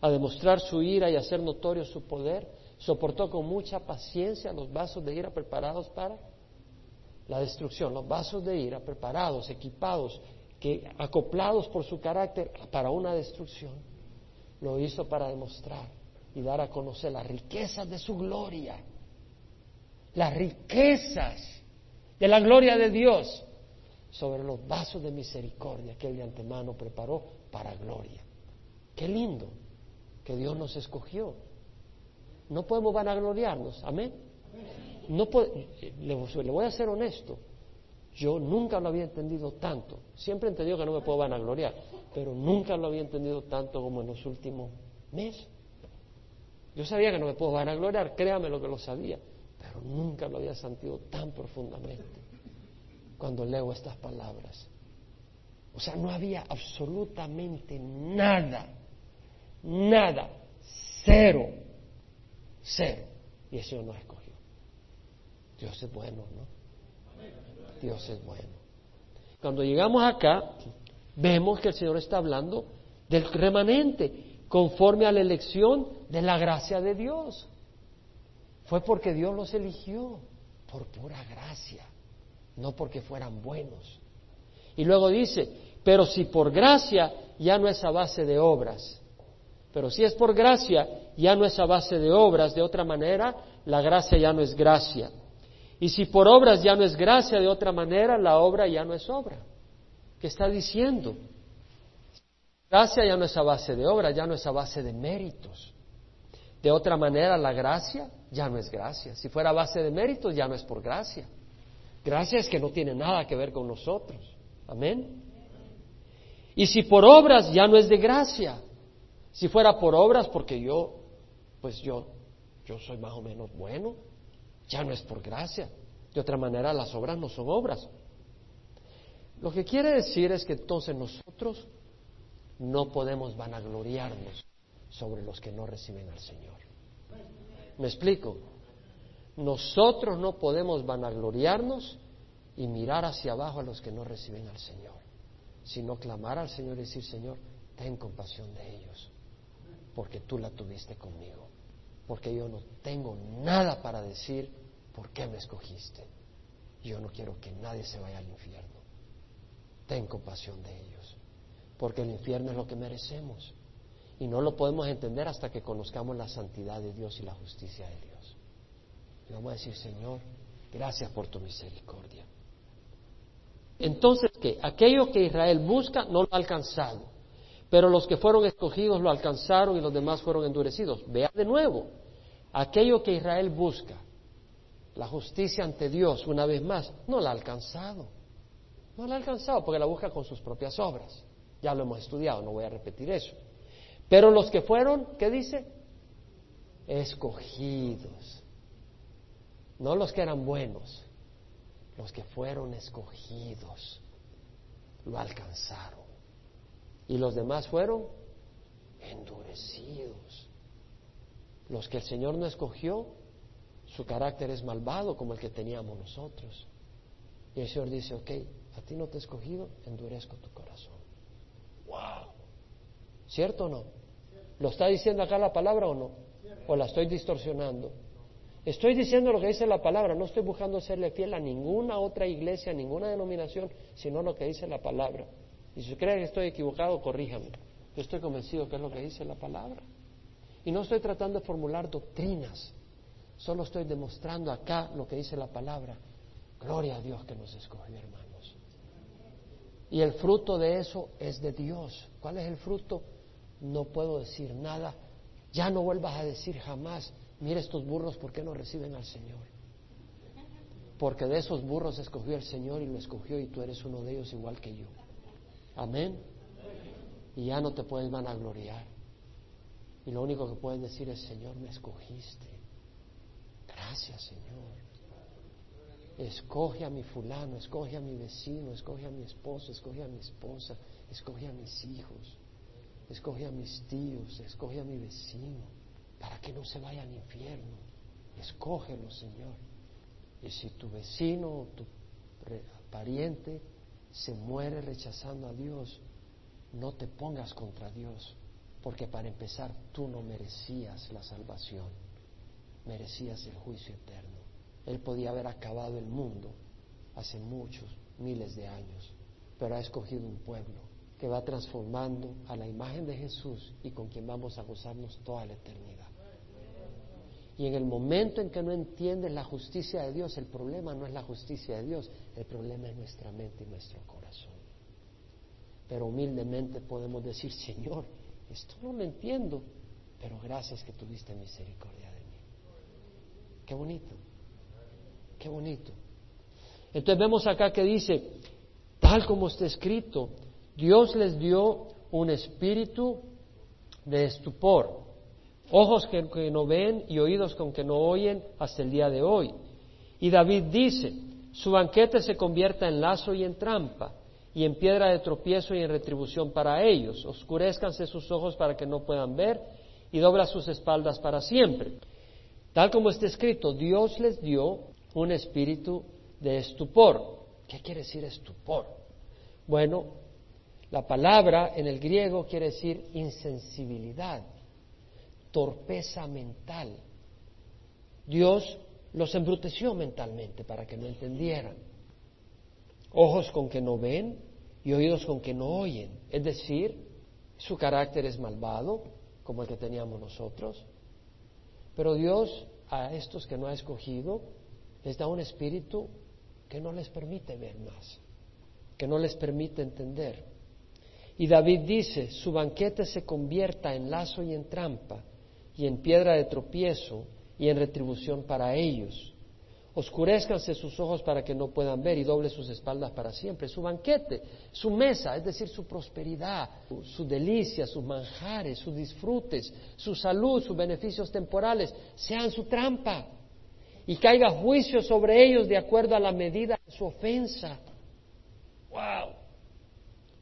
a demostrar su ira y hacer notorio su poder? soportó con mucha paciencia los vasos de ira preparados para la destrucción, los vasos de ira preparados, equipados, que acoplados por su carácter para una destrucción, lo hizo para demostrar y dar a conocer las riquezas de su gloria, las riquezas de la gloria de Dios sobre los vasos de misericordia que él de antemano preparó para gloria. Qué lindo que Dios nos escogió no podemos vanagloriarnos, amén. No le, voy a ser honesto, yo nunca lo había entendido tanto. Siempre he entendido que no me puedo vanagloriar, pero nunca lo había entendido tanto como en los últimos meses. Yo sabía que no me puedo vanagloriar, créame lo que lo sabía, pero nunca lo había sentido tan profundamente cuando leo estas palabras. O sea, no había absolutamente nada, nada, cero Cero. Y el Señor nos escogió. Dios es bueno, ¿no? Dios es bueno. Cuando llegamos acá, vemos que el Señor está hablando del remanente, conforme a la elección de la gracia de Dios. Fue porque Dios los eligió, por pura gracia, no porque fueran buenos. Y luego dice, pero si por gracia ya no es a base de obras, pero si es por gracia, ya no es a base de obras, de otra manera, la gracia ya no es gracia. Y si por obras ya no es gracia, de otra manera, la obra ya no es obra. ¿Qué está diciendo? Gracia ya no es a base de obras, ya no es a base de méritos. De otra manera, la gracia ya no es gracia. Si fuera a base de méritos, ya no es por gracia. Gracia es que no tiene nada que ver con nosotros. Amén. Y si por obras ya no es de gracia, si fuera por obras, porque yo, pues yo, yo soy más o menos bueno, ya no es por gracia. De otra manera, las obras no son obras. Lo que quiere decir es que entonces nosotros no podemos vanagloriarnos sobre los que no reciben al Señor. ¿Me explico? Nosotros no podemos vanagloriarnos y mirar hacia abajo a los que no reciben al Señor, sino clamar al Señor y decir, Señor, ten compasión de ellos porque tú la tuviste conmigo, porque yo no tengo nada para decir por qué me escogiste. Yo no quiero que nadie se vaya al infierno. Ten compasión de ellos, porque el infierno es lo que merecemos. Y no lo podemos entender hasta que conozcamos la santidad de Dios y la justicia de Dios. Y vamos a decir, Señor, gracias por tu misericordia. Entonces, ¿qué? Aquello que Israel busca no lo ha alcanzado. Pero los que fueron escogidos lo alcanzaron y los demás fueron endurecidos. Vea de nuevo, aquello que Israel busca, la justicia ante Dios, una vez más, no la ha alcanzado. No la ha alcanzado porque la busca con sus propias obras. Ya lo hemos estudiado, no voy a repetir eso. Pero los que fueron, ¿qué dice? Escogidos. No los que eran buenos, los que fueron escogidos lo alcanzaron. Y los demás fueron endurecidos. Los que el Señor no escogió, su carácter es malvado como el que teníamos nosotros. Y el Señor dice, ok, a ti no te he escogido, endurezco tu corazón. ¡Wow! ¿Cierto o no? ¿Lo está diciendo acá la palabra o no? ¿O la estoy distorsionando? Estoy diciendo lo que dice la palabra, no estoy buscando serle fiel a ninguna otra iglesia, a ninguna denominación, sino lo que dice la palabra. Y si cree que estoy equivocado, corríjame. Yo estoy convencido que es lo que dice la palabra. Y no estoy tratando de formular doctrinas, solo estoy demostrando acá lo que dice la palabra. Gloria a Dios que nos escogió, hermanos. Y el fruto de eso es de Dios. ¿Cuál es el fruto? No puedo decir nada. Ya no vuelvas a decir jamás, mira estos burros, ¿por qué no reciben al Señor? Porque de esos burros escogió el Señor y lo escogió y tú eres uno de ellos igual que yo. Amén. Y ya no te puedes vanagloriar. Y lo único que puedes decir es, Señor, me escogiste. Gracias, Señor. Escoge a mi fulano, escoge a mi vecino, escoge a mi esposo, escoge a mi esposa, escoge a mis hijos, escoge a mis tíos, escoge a mi vecino, para que no se vaya al infierno. Escógelo, Señor. Y si tu vecino o tu pariente se muere rechazando a Dios, no te pongas contra Dios, porque para empezar tú no merecías la salvación, merecías el juicio eterno. Él podía haber acabado el mundo hace muchos, miles de años, pero ha escogido un pueblo que va transformando a la imagen de Jesús y con quien vamos a gozarnos toda la eternidad. Y en el momento en que no entiendes la justicia de Dios, el problema no es la justicia de Dios, el problema es nuestra mente y nuestro corazón. Pero humildemente podemos decir, Señor, esto no lo entiendo, pero gracias que tuviste misericordia de mí. Qué bonito, qué bonito. Entonces vemos acá que dice, tal como está escrito, Dios les dio un espíritu de estupor ojos que, no ven y oídos con que no oyen hasta el día de hoy. Y David dice, su banquete se convierta en lazo y en trampa, y en piedra de tropiezo y en retribución para ellos. Oscurezcanse sus ojos para que no puedan ver, y dobla sus espaldas para siempre. Tal como está escrito, Dios les dio un espíritu de estupor. ¿Qué quiere decir estupor? Bueno, la palabra en el griego quiere decir insensibilidad torpeza mental. Dios los embruteció mentalmente para que no entendieran. Ojos con que no ven y oídos con que no oyen. Es decir, su carácter es malvado, como el que teníamos nosotros. Pero Dios a estos que no ha escogido les da un espíritu que no les permite ver más, que no les permite entender. Y David dice, su banquete se convierta en lazo y en trampa y en piedra de tropiezo y en retribución para ellos. Oscurezcanse sus ojos para que no puedan ver y doble sus espaldas para siempre. Su banquete, su mesa, es decir, su prosperidad, su delicia, sus manjares, sus disfrutes, su salud, sus beneficios temporales, sean su trampa y caiga juicio sobre ellos de acuerdo a la medida de su ofensa. ¡Wow!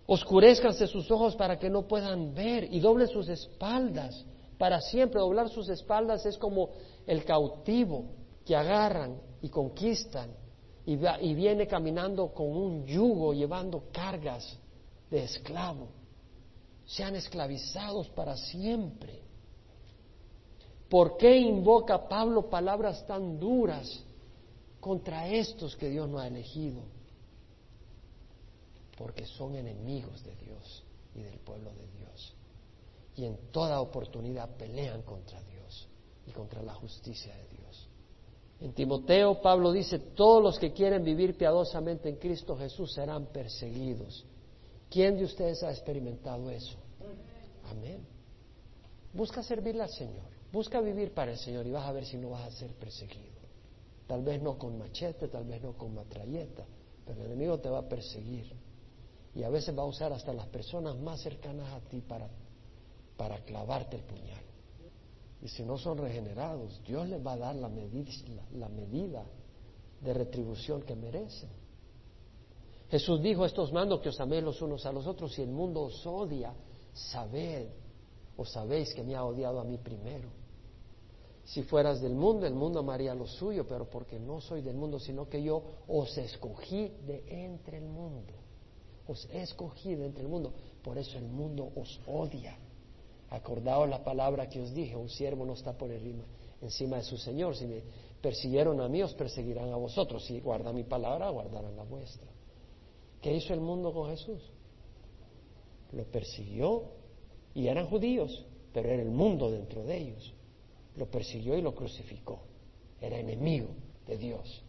Oscurezcanse sus ojos para que no puedan ver y doble sus espaldas para siempre. Doblar sus espaldas es como el cautivo que agarran y conquistan y, y viene caminando con un yugo llevando cargas de esclavo. Sean esclavizados para siempre. ¿Por qué invoca Pablo palabras tan duras contra estos que Dios no ha elegido? Porque son enemigos de Dios y del pueblo de Dios y en toda oportunidad pelean contra Dios y contra la justicia de Dios. En Timoteo, Pablo dice, todos los que quieren vivir piadosamente en Cristo Jesús serán perseguidos. ¿Quién de ustedes ha experimentado eso? Amén. Busca servirle al Señor, busca vivir para el Señor y vas a ver si no vas a ser perseguido. Tal vez no con machete, tal vez no con matralleta, pero el enemigo te va a perseguir. Y a veces va a usar hasta las personas más cercanas a ti para, para clavarte el puñal. Y si no son regenerados, Dios les va a dar la medida, la, medida de retribución que merecen. Jesús dijo, estos mando que os améis los unos a los otros, y el mundo os odia, sabed o sabéis que me ha odiado a mí primero. Si fueras del mundo, el mundo amaría lo suyo, pero porque no soy del mundo, sino que yo os escogí de entre el mundo. Os he escogido entre el mundo, por eso el mundo os odia. Acordaos la palabra que os dije, un siervo no está por encima, encima de su Señor. Si me persiguieron a mí, os perseguirán a vosotros. Si guardan mi palabra, guardarán la vuestra. ¿Qué hizo el mundo con Jesús? Lo persiguió y eran judíos, pero era el mundo dentro de ellos. Lo persiguió y lo crucificó. Era enemigo de Dios.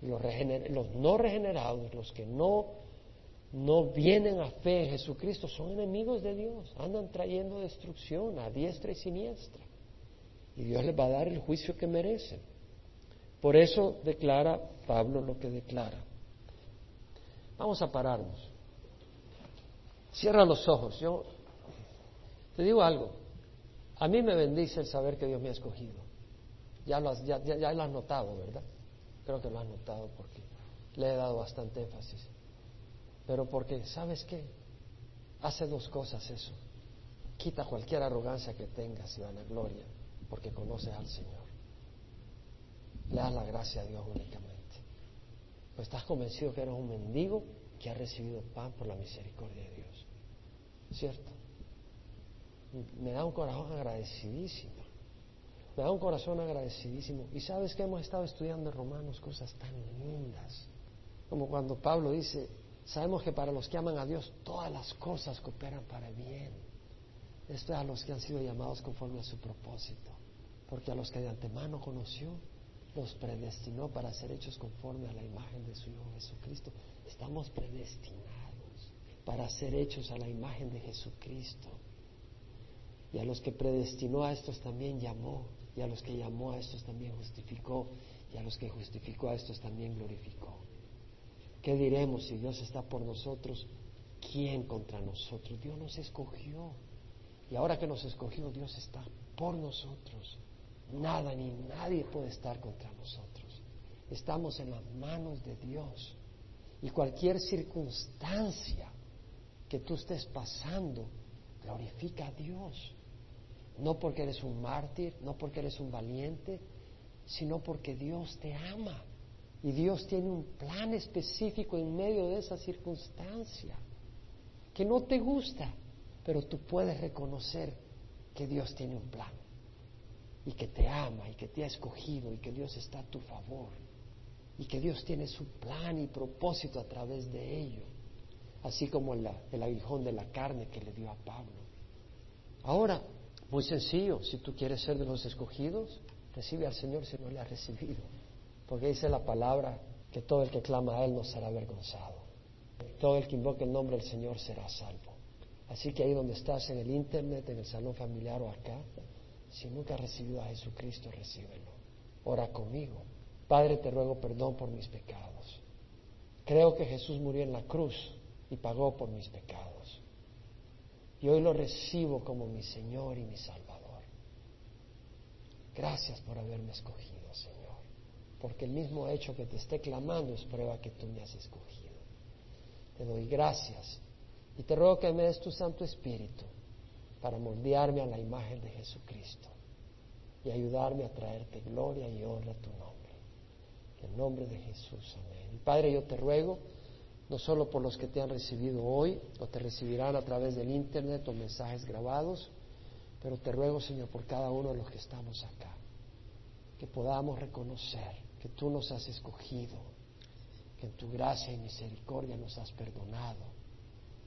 los, los no regenerados, los que no no vienen a fe en Jesucristo son enemigos de Dios, andan trayendo destrucción a diestra y siniestra. Y Dios les va a dar el juicio que merecen. Por eso declara Pablo lo que declara. Vamos a pararnos. Cierra los ojos. Yo te digo algo. A mí me bendice el saber que Dios me ha escogido. Ya lo has, ya, ya lo has notado, ¿verdad? Creo que lo has notado porque le he dado bastante énfasis. Pero porque, ¿sabes qué? Hace dos cosas eso. Quita cualquier arrogancia que tengas y vanagloria, porque conoces al Señor. Le das la gracia a Dios únicamente. Pues estás convencido que eres un mendigo que ha recibido pan por la misericordia de Dios. ¿Cierto? Me da un corazón agradecidísimo. Me da un corazón agradecidísimo. Y sabes que hemos estado estudiando en Romanos cosas tan lindas. Como cuando Pablo dice, Sabemos que para los que aman a Dios todas las cosas cooperan para bien. Esto es a los que han sido llamados conforme a su propósito. Porque a los que de antemano conoció, los predestinó para ser hechos conforme a la imagen de su Hijo Jesucristo. Estamos predestinados para ser hechos a la imagen de Jesucristo. Y a los que predestinó a estos también llamó. Y a los que llamó a estos también justificó. Y a los que justificó a estos también glorificó. ¿Qué diremos si Dios está por nosotros? ¿Quién contra nosotros? Dios nos escogió. Y ahora que nos escogió, Dios está por nosotros. Nada ni nadie puede estar contra nosotros. Estamos en las manos de Dios. Y cualquier circunstancia que tú estés pasando, glorifica a Dios. No porque eres un mártir, no porque eres un valiente, sino porque Dios te ama. Y Dios tiene un plan específico en medio de esa circunstancia que no te gusta, pero tú puedes reconocer que Dios tiene un plan y que te ama y que te ha escogido y que Dios está a tu favor y que Dios tiene su plan y propósito a través de ello, así como el, aguijón de la carne que le dio a Pablo. Ahora, muy sencillo, si tú quieres ser de los escogidos, recibe al Señor si no le has recibido. Porque dice la palabra que todo el que clama a Él no será avergonzado. Todo el que invoque el nombre del Señor será salvo. Así que ahí donde estás, en el internet, en el salón familiar o acá, si nunca has recibido a Jesucristo, recíbelo. Ora conmigo. Padre, te ruego perdón por mis pecados. Creo que Jesús murió en la cruz y pagó por mis pecados. Y hoy lo recibo como mi Señor y mi Salvador. Gracias por haberme escogido, porque el mismo hecho que te esté clamando es prueba que tú me has escogido. Te doy gracias y te ruego que me des tu Santo Espíritu para moldearme a la imagen de Jesucristo y ayudarme a traerte gloria y honra a tu nombre. En nombre de Jesús, amén. Padre, yo te ruego, no solo por los que te han recibido hoy o te recibirán a través del Internet o mensajes grabados, pero te ruego, Señor, por cada uno de los que estamos acá, que podamos reconocer que tú nos has escogido, que en tu gracia y misericordia nos has perdonado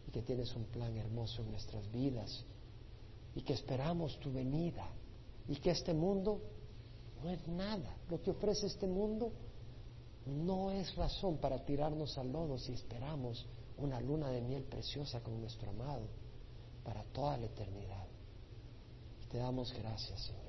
y que tienes un plan hermoso en nuestras vidas y que esperamos tu venida y que este mundo no es nada. Lo que ofrece este mundo no es razón para tirarnos al lodo si esperamos una luna de miel preciosa con nuestro amado para toda la eternidad. te damos gracias, Señor.